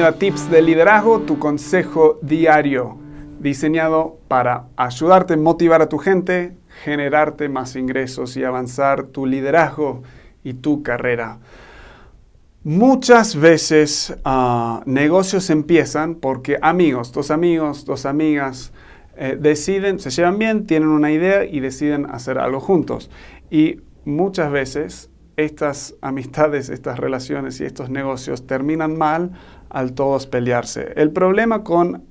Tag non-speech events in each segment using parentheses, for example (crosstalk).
Tips de Liderazgo, tu consejo diario, diseñado para ayudarte motivar a tu gente, generarte más ingresos y avanzar tu liderazgo y tu carrera. Muchas veces ah, negocios empiezan porque amigos, dos amigos, dos amigas, eh, deciden, se llevan bien, tienen una idea y deciden hacer algo juntos. Y muchas veces estas amistades, estas relaciones y estos negocios terminan mal al todos pelearse. El problema con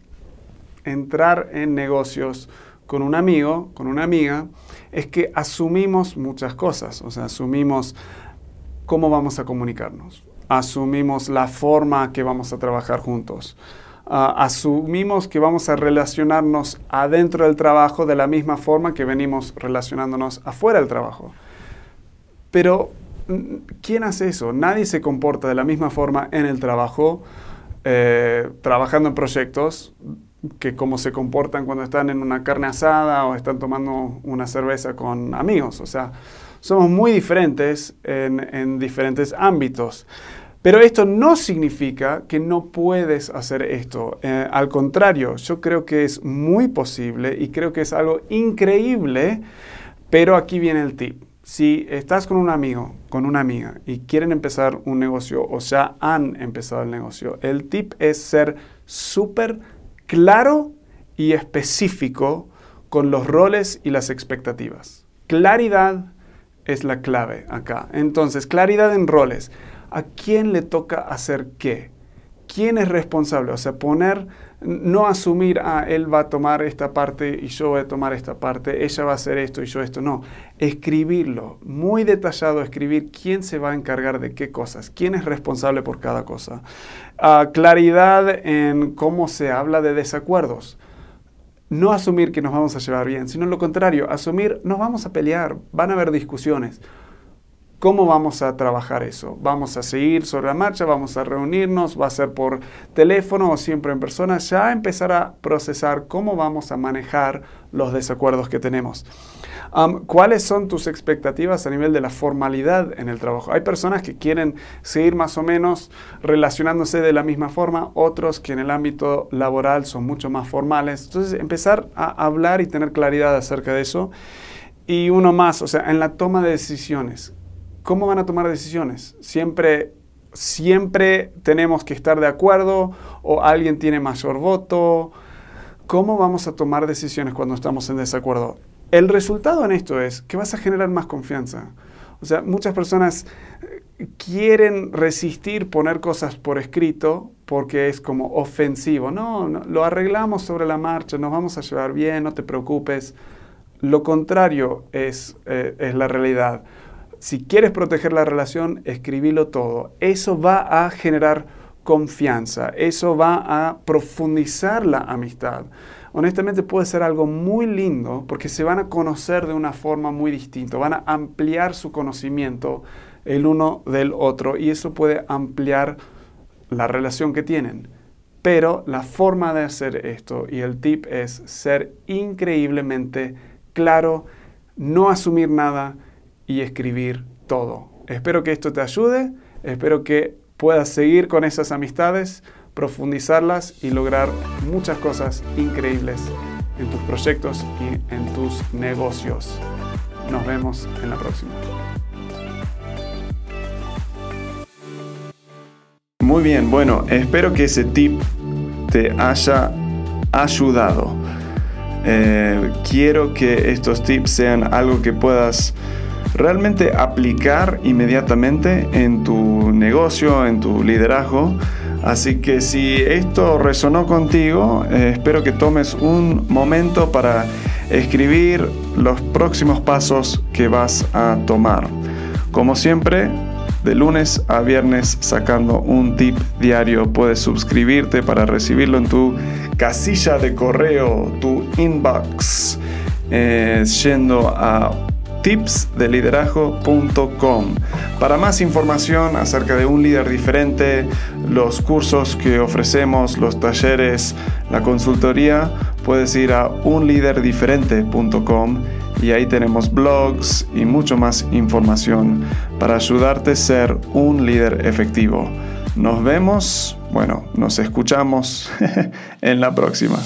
entrar en negocios con un amigo, con una amiga, es que asumimos muchas cosas. O sea, asumimos cómo vamos a comunicarnos, asumimos la forma que vamos a trabajar juntos. Ah, asumimos que vamos a relacionarnos adentro del trabajo de la misma forma que venimos relacionándonos afuera del trabajo. Pero, ¿quién hace eso? Nadie se comporta de la misma forma en el trabajo eh, trabajando en proyectos que como se comportan cuando están en una carne asada o están tomando una cerveza con amigos. O sea, somos muy diferentes en, diferentes ámbitos. Pero esto no significa que no puedes hacer esto. Eh, al contrario, yo creo que es muy posible y creo que es algo increíble, pero aquí viene el tip. Si estás con un amigo, con una amiga y quieren empezar un negocio o ya han empezado el negocio, el tip es ser súper claro y específico con los roles y las expectativas. Claridad es la clave acá. Entonces, claridad en roles. ¿A quién le toca hacer qué? ¿Quién es responsable? O sea, poner no asumir, ah, él va a tomar esta parte y yo voy a tomar esta parte, ella va a hacer esto y yo esto, no. Escribirlo, muy detallado, escribir quién se va a encargar de qué cosas, quién es responsable por cada cosa. Ah, claridad en cómo se habla de desacuerdos. No asumir que nos vamos a llevar bien, sino lo contrario, asumir nos vamos a pelear, van a haber discusiones. ¿Cómo vamos a trabajar eso? ¿Vamos a seguir sobre la marcha? ¿Vamos a reunirnos? ¿Va a ser por teléfono o siempre en persona? Ya empezar a procesar cómo vamos a manejar los desacuerdos que tenemos. ¿Cuáles son tus expectativas a nivel de la formalidad en el trabajo? Hay personas que quieren seguir más o menos relacionándose de la misma forma, otros que en el ámbito laboral son mucho más formales. Entonces, empezar a hablar y tener claridad acerca de eso. Y uno más, o sea, en la toma de decisiones ¿cómo van a tomar decisiones? Siempre, siempre tenemos que estar de acuerdo o alguien tiene mayor voto. ¿Cómo vamos a tomar decisiones cuando estamos en desacuerdo? El resultado en esto es que vas a generar más confianza. O sea, muchas personas eh, quieren resistir poner cosas por escrito porque es como ofensivo. No, lo arreglamos sobre la marcha, nos vamos a llevar bien, no te preocupes. Lo contrario es, eh, es la realidad si quieres proteger la relación, escribilo todo. Eso va a generar confianza, eso va a profundizar la amistad. Honestamente puede ser algo muy lindo porque se van a conocer de una forma muy distinta, van a ampliar su conocimiento el uno del otro y eso puede ampliar la relación que tienen. Pero la forma de hacer esto y el tip es ser increíblemente claro, no asumir nada y escribir todo. Espero que esto te ayude, espero que puedas seguir con esas amistades, profundizarlas y lograr muchas cosas increíbles en tus proyectos y en tus negocios. Nos vemos en la próxima. Muy bien, bueno, espero que ese tip te haya ayudado. Eh, quiero que estos tips sean algo que puedas realmente aplicar inmediatamente en tu negocio, en tu liderazgo. Así que si esto resonó contigo, eh, espero que tomes un momento para escribir los próximos pasos que vas a tomar. Como siempre, de lunes a viernes sacando un tip diario. Puedes suscribirte para recibirlo en tu casilla de correo, tu inbox, eh, yendo a tipsdeliderazgo.com. Para más información acerca de un líder diferente, los cursos que ofrecemos, los talleres, la consultoría, puedes ir a unliderdiferente.com y ahí tenemos blogs y mucho más información para ayudarte a ser un líder efectivo. Nos vemos, bueno, nos escuchamos (laughs) en la próxima.